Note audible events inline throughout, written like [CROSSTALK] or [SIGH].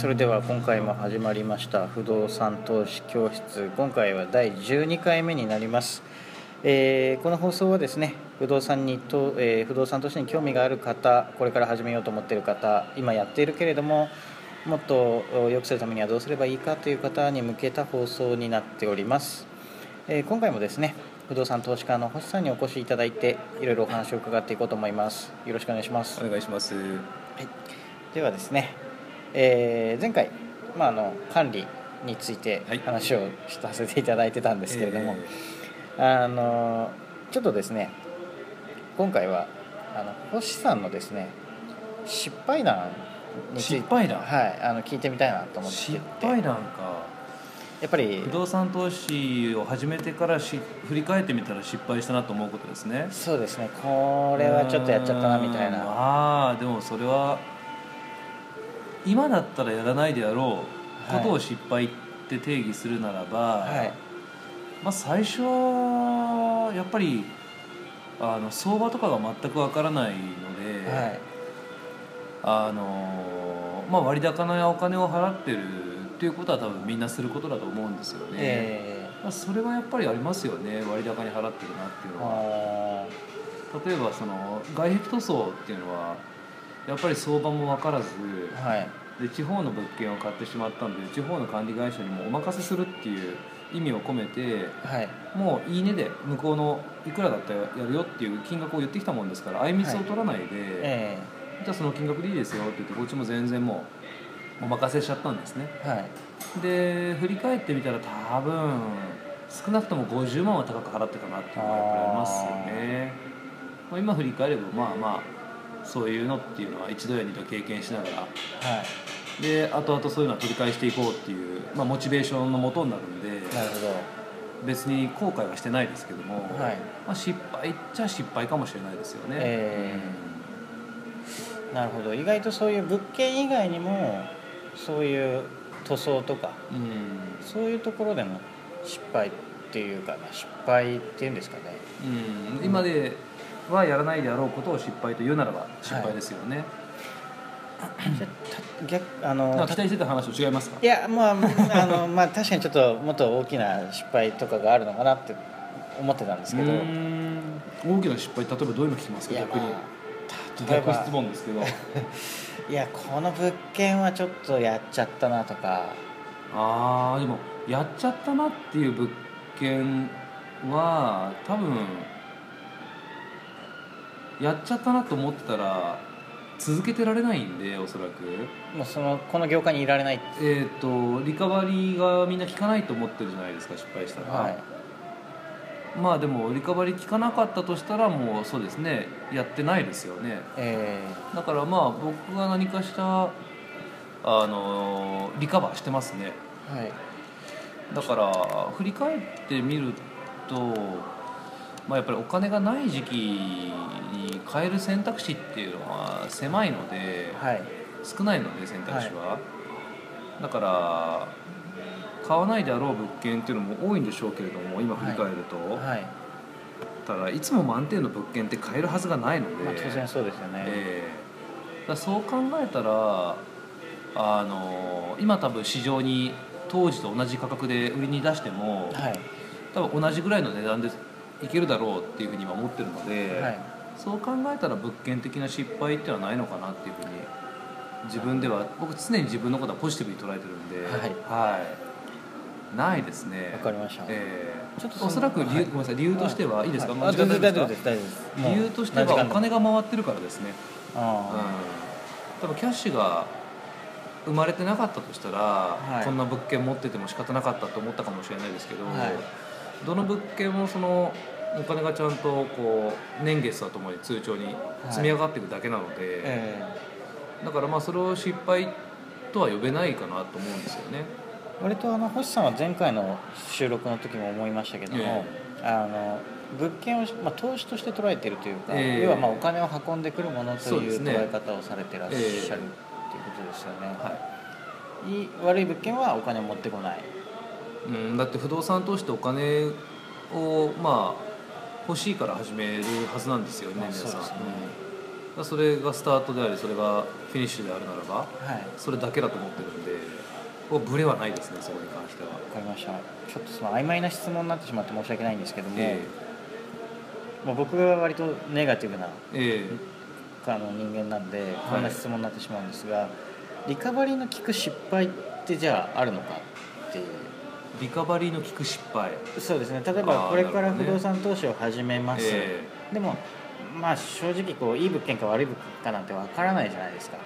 それでは今回も始まりました不動産投資教室。今回は第12回目になります、えーこの放送はですね不動産にと、えー不動産投資に興味がある方これから始めようと思っている方今やっているけれどももっとお良くするためにはどうすればいいかという方に向けた放送になっております、えー今回もですね不動産投資家の星さんにお越しいただいていろいろお話を伺っていこうと思います。よろしくお願いします。お願いします。はい、ではですね、えー前回、まあ、あの管理についてはい。話をさせていただいてたんですけれども、あのちょっとですね今回はあの星さんのですね失敗談について失敗談？はい、あの聞いてみたいなと思ってて。失敗談か。やっぱり不動産投資を始めてからし振り返ってみたら失敗したなと思うことですね。そうですね。これはちょっとやっちゃったなみたいうん。なああでもそれは今だったらやらないであろうことを失敗って定義するならば、はい。まあ最初はやっぱりあの相場とかが全くわからないので。はい。あのまあ、割高なお金を払ってるっていうことは多分みんなすることだと思うんですよね、えまあ、それはやっぱりありますよね割高に払ってるなっていうーのは。あ例えばその外壁塗装っていうのはやっぱり相場も分からずーはい。で地方の物件を買ってしまったんで地方の管理会社にもお任せするっていう意味を込めてはい。もういいねで向こうのいくらだったらやるよっていう金額を言ってきたもんですからあいみつを取らないで、えじゃあその金額でいいですよって言ってこっちも全然もうお任せしちゃったんですね。ーはい。で振り返ってみたら多分少なくとも50万は高く払ってたなっていうのがやっぱりありますよねまあ、今振り返ればまあまあそういうのっていうのは一度や二度経験しながら。はい。で後々そういうのは取り返していこうっていう、まあ、モチベーションのもとになるんでなるほど。別に後悔はしてないですけども、はい。まあ、失敗っちゃ失敗かもしれないですよね、えなるほど。意外とそういう物件以外にもそういう塗装とかうん、うんそういうところでの失敗っていうかな失敗っていうんですかね。うん、今ではやらないであろうことを失敗と言うならば失敗ですよね、じゃあた逆あの期待してた話と違いますか？いやまああの [LAUGHS] まあ確かにちょっともっと大きな失敗とかがあるのかなって思ってたんですけど。大きな失敗例えばどういうの聞きますか？逆に、まあ例えば逆質問ですけど。いやこの物件はちょっとやっちゃったなとか。ああでもやっちゃったなっていう物件は多分やっちゃったなと思ってたら続けてられないんでおそらく。もうそのこの業界にいられないえっ、とリカバリーがみんな効かないと思ってるじゃないですか失敗したら、はい。まあでもリカバリー効かなかったとしたらもうそうですねやってないですよね。えだからまあ僕が何かしたあのリカバーしてますね。ーはい。だから振り返ってみると、まあ、やっぱりお金がない時期に変える選択肢っていうのは狭いのではい。少ないので選択肢は、だから買わないであろう物件っていうのも多いんでしょうけれども今振り返ると、はい、ただいつも満点の物件って買えるはずがないので、まあ、当然そうですよね、ええ。だそう考えたらあの今多分市場に当時と同じ価格で売りに出してもはい。多分同じぐらいの値段でいけるだろうっていうふうに今思ってるので、はい。そう考えたら物件的な失敗っていうのはないのかなっていうふうに自分では僕常に自分のことはポジティブに捉えてるんで、はい。はい。ないですね。わかりました。ええ。ちょっとおそらく理由、はい。ごめんなさい理由としては、い、いですか、もうあ時間全然大丈夫です大丈夫です。理由としてはお金が回ってるからですね。あ多分キャッシュが生まれてなかったとしたら、い。こんな物件持ってても仕方なかったと思ったかもしれないですけど、はいどの物件もそのお金がちゃんとこう年月とともに通帳に積み上がっていくだけなので、ーえ。だからまあそれを失敗とは呼べないかなと思うんですよね。ー割とあの星さんは前回の収録の時も思いましたけども、あの物件を、まあ、投資として捉えているというか、ええ。要はまあお金を運んでくるものという捉え方をされてらっしゃるっていうええことですよね、はい。い悪い物件はお金を持ってこないうん、だって不動産投資ってお金をまあ欲しいから始めるはずなんですよねまあ皆さん、そうですね。それがスタートでありそれがフィニッシュであるならばはい。それだけだと思ってるんでブレはないですねそこに関しては。わかりました。ちょっとその曖昧な質問になってしまって申し訳ないんですけども、えまあ、僕は割とネガティブなええ。あの人間なんでこんな質問になってしまうんですが、リカバリーの効く失敗ってじゃああるのかっていう。えリカバリーの効く失敗。そうですね。例えばこれから不動産投資を始めます、えでもまあ正直こういい物件か悪い物件かなんてわからないじゃないですか。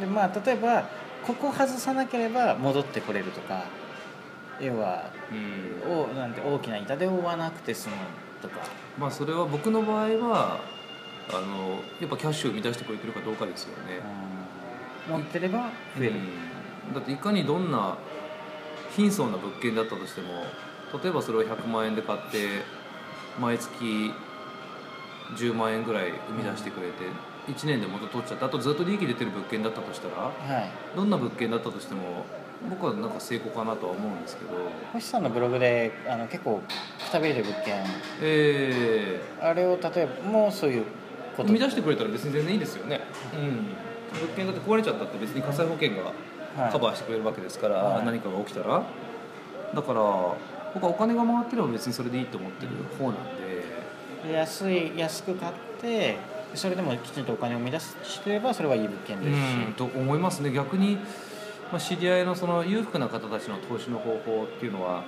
でまあ例えばここ外さなければ戻ってこれるとか要はうん、うんおなんて大きな痛手を負わなくて済むとか。まあそれは僕の場合はあのやっぱキャッシュを生み出してくれてるかどうかですよね、持ってれば増える、うん。だっていかにどんな貧相な物件だったとしても例えばそれを100万円で買って毎月10万円ぐらい生み出してくれて1年で元取っちゃってあとずっと利益出てる物件だったとしたらはい。どんな物件だったとしても僕はなんか成功かなとは思うんですけど。星さんのブログであの結構くたびれてる物件。えあれを例えばもうそういうこと。ー生み出してくれたら別に全然いいですよね、うん、物件だって壊れちゃったって別に火災保険がはいカバーしてくれるわけですから、はい。何かが起きたら。だから僕はお金が回ってれば別にそれでいいと思ってる方なんで、安い安く買ってそれでもきちんとお金を生み出してればそれはいい物件ですし、うんと思いますね。逆に、まあ、知り合いのその裕福な方たちの投資の方法っていうのは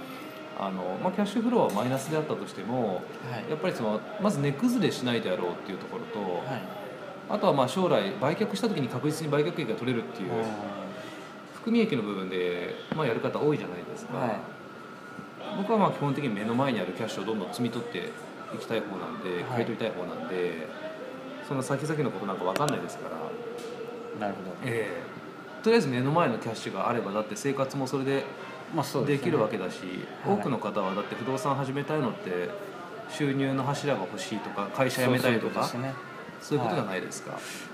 あの、まあ、キャッシュフローはマイナスであったとしてもはい。やっぱりそのまず値崩れしないであろうっていうところと、はい。あとはまあ将来売却した時に確実に売却益が取れるっていう含み益の部分で、まあ、やる方多いじゃないですか、はい。僕はまあ基本的に目の前にあるキャッシュをどんどん積み取っていきたい方なんで、はい。買い取りたい方なんでその先々のことなんか分かんないですから、なるほど。ええ。とりあえず目の前のキャッシュがあればだって生活もそれでできるわけだし、はい。多くの方はだって不動産始めたいのって収入の柱が欲しいとか会社辞めたいとかそういうことじゃないですか、とです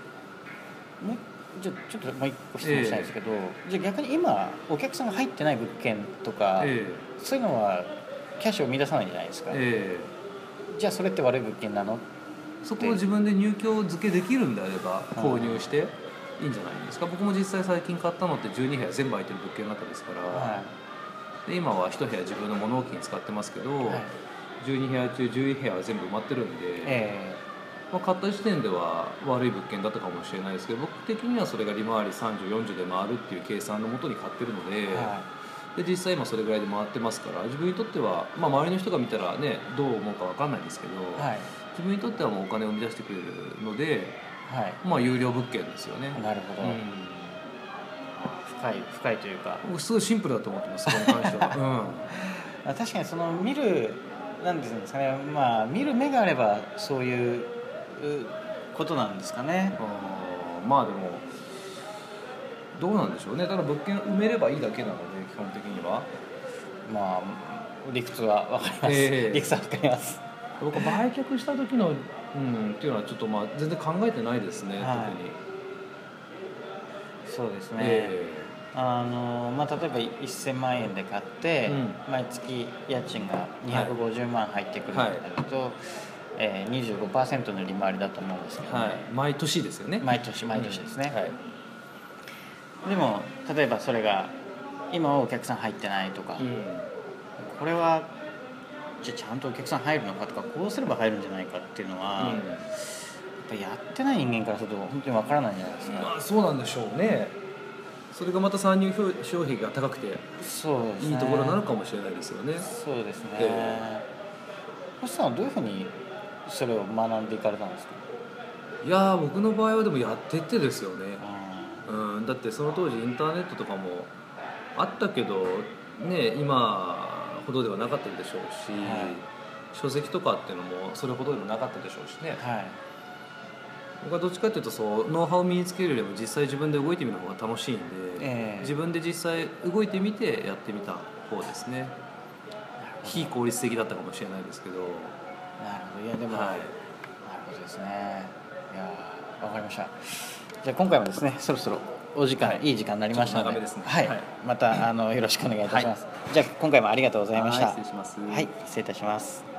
ねもうじゃあちょっともう一個質問したいんですけど、じゃあ逆に今お客さんが入ってない物件とか、えそういうのはキャッシュを生み出さないじゃないですか、ええ。じゃあそれって悪い物件なの？えそこを自分で入居付けできるんであればうん。購入していいんじゃないですか。僕も実際最近買ったのって12部屋全部空いてる物件の中ですから、はで今は1部屋自分の物置に使ってますけど、い、はい、12部屋中11部屋は全部埋まってるんで、えまあ、買った時点では悪い物件だったかもしれないですけど僕的にはそれが利回り3040で回るっていう計算のもとに買ってるので,、えはで実際今それぐらいで回ってますから自分にとっては、まあ、周りの人が見たらねどう思うか分かんないんですけど、いはい。自分にとってはもうお金を生み出してくれるのではい。まあ有料物件ですよね。なるほど、うん。深い深いというか。僕すごいシンプルだと思ってますそこに関しては、[LAUGHS] あ確かにその見るなんですかねまあ見る目があればそういううことなんですかね。うん、まあでもどうなんでしょうね。ただ物件埋めればいいだけなので基本的には。まあ理屈はわかります、ええ。理屈はわかります。僕は売却した時の、うん、っていうのはちょっとまあ全然考えてないですね、はい。特に、そうですね、えあのまあ、例えば1000万円で買って、う毎月家賃が250万入ってくるとなると、えー、25%の利回りだと思うんですけど、ね。えはい、毎年ですよね。毎年毎年ですね、はい。でも例えばそれが今はお客さん入ってないとか、うん。これはじゃあちゃんとお客さん入るのかとかこうすれば入るんじゃないかっていうのは、やっぱやってない人間からすると本当にわからないんじゃないですか、まあそうなんでしょうね。それがまた参入消費が高くていいところなのかもしれないですよね。そうですね、え。星さんはどういうふうにそれを学んでいかれたんですか、いやー僕の場合はでもやってってですよね。ううん、だってその当時インターネットとかもあったけどね今ほどではなかったでしょうし、はい。書籍とかっていうのもそれほどでもなかったでしょうしね。んはい。僕はどっちかっていうとそうノウハウを身につけるよりも実際自分で動いてみる方が楽しいんで、ええ。自分で実際動いてみてやってみた方ですね。非効率的だったかもしれないですけどなるほど。いやでも、はい。なるほどですね。いやーわかりました。じゃあ今回もですねそろそろお時間、はい。い、い時間になりましたのでね。はい、はい。またあのよろしくお願いいたします、じゃあ今回もありがとうございました。はい失礼します。はい失礼いたします